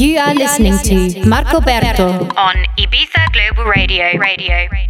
You are listening to Marco Berto on Ibiza Global Radio. Radio.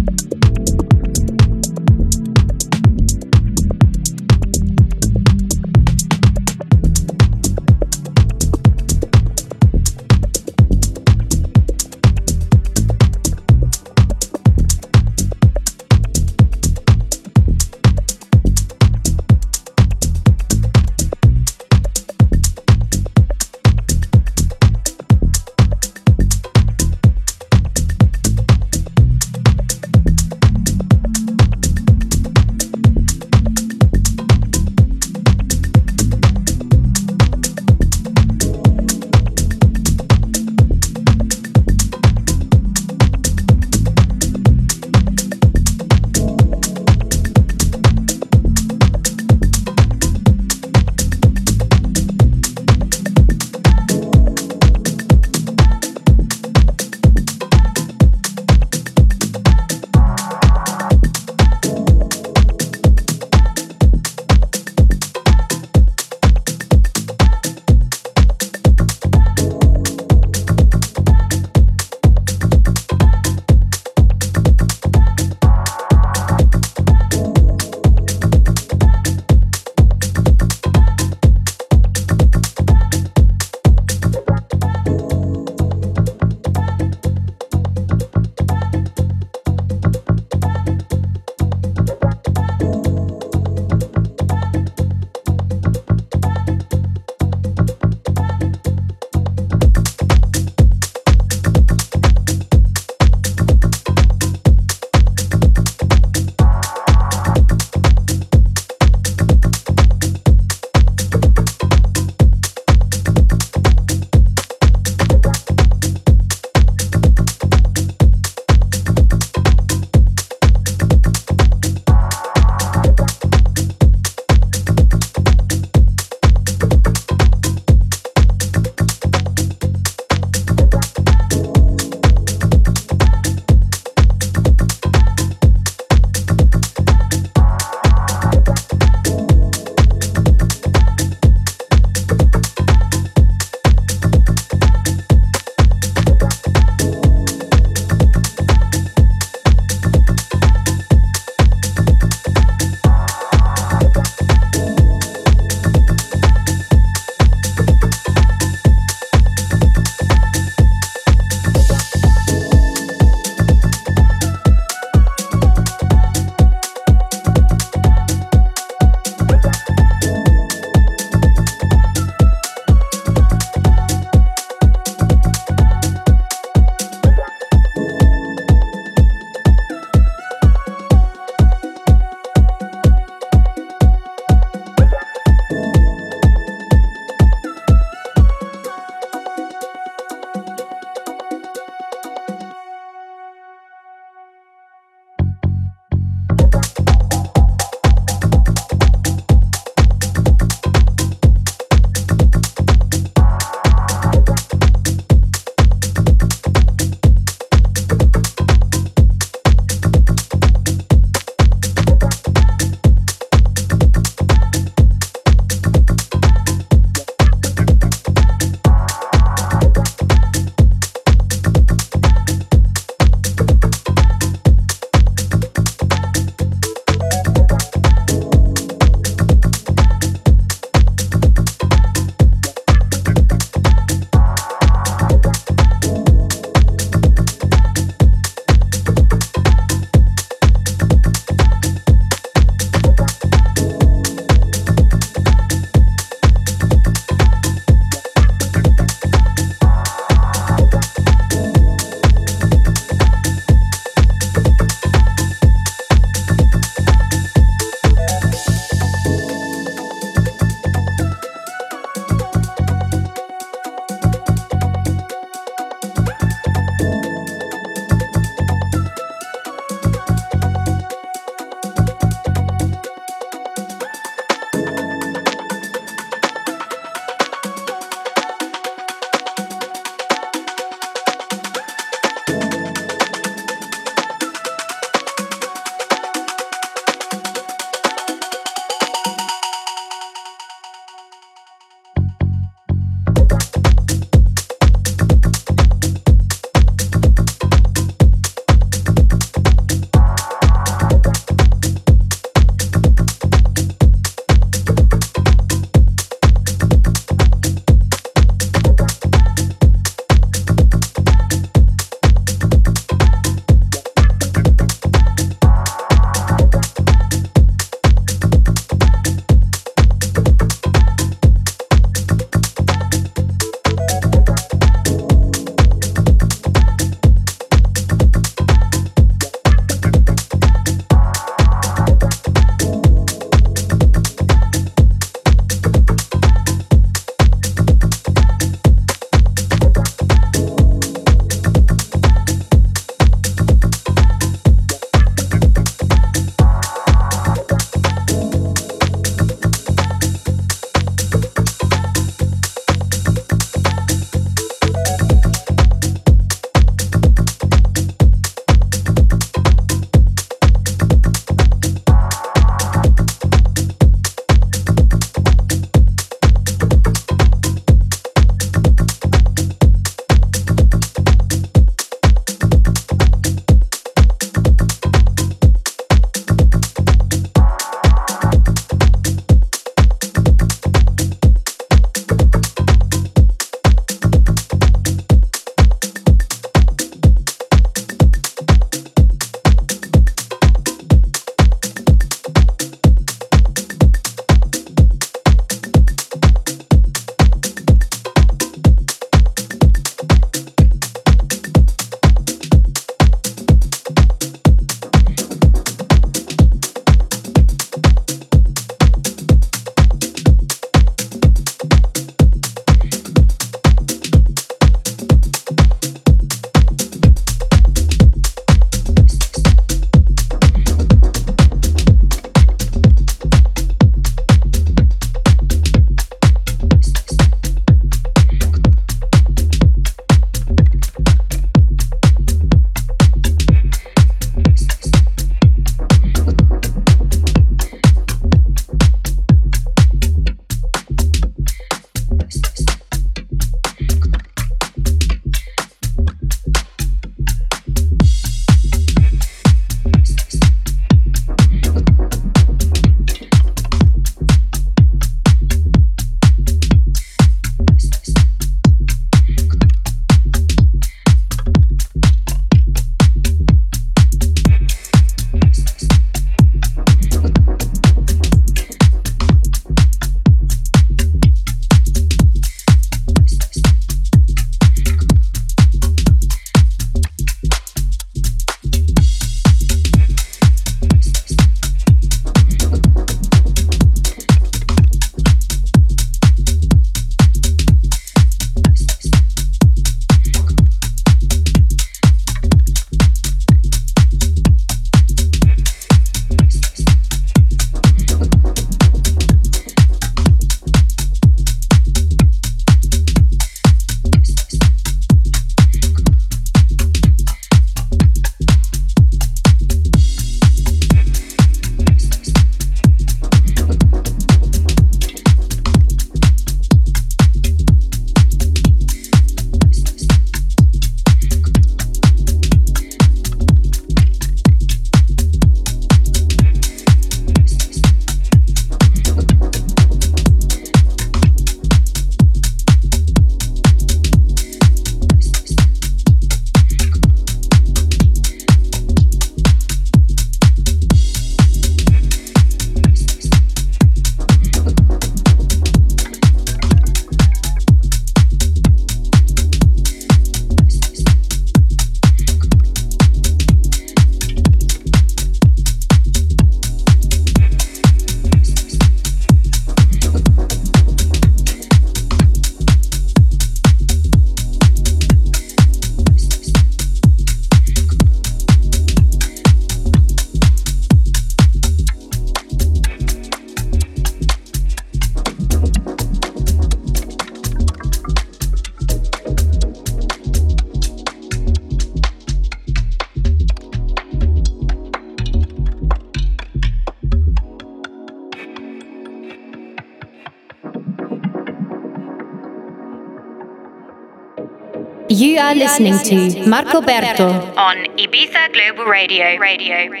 You are listening to Marco Berto on Ibiza Global Radio. Radio.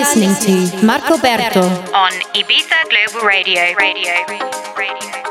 Listening to Marco Berto on Ibiza Global Radio. Radio. Radio.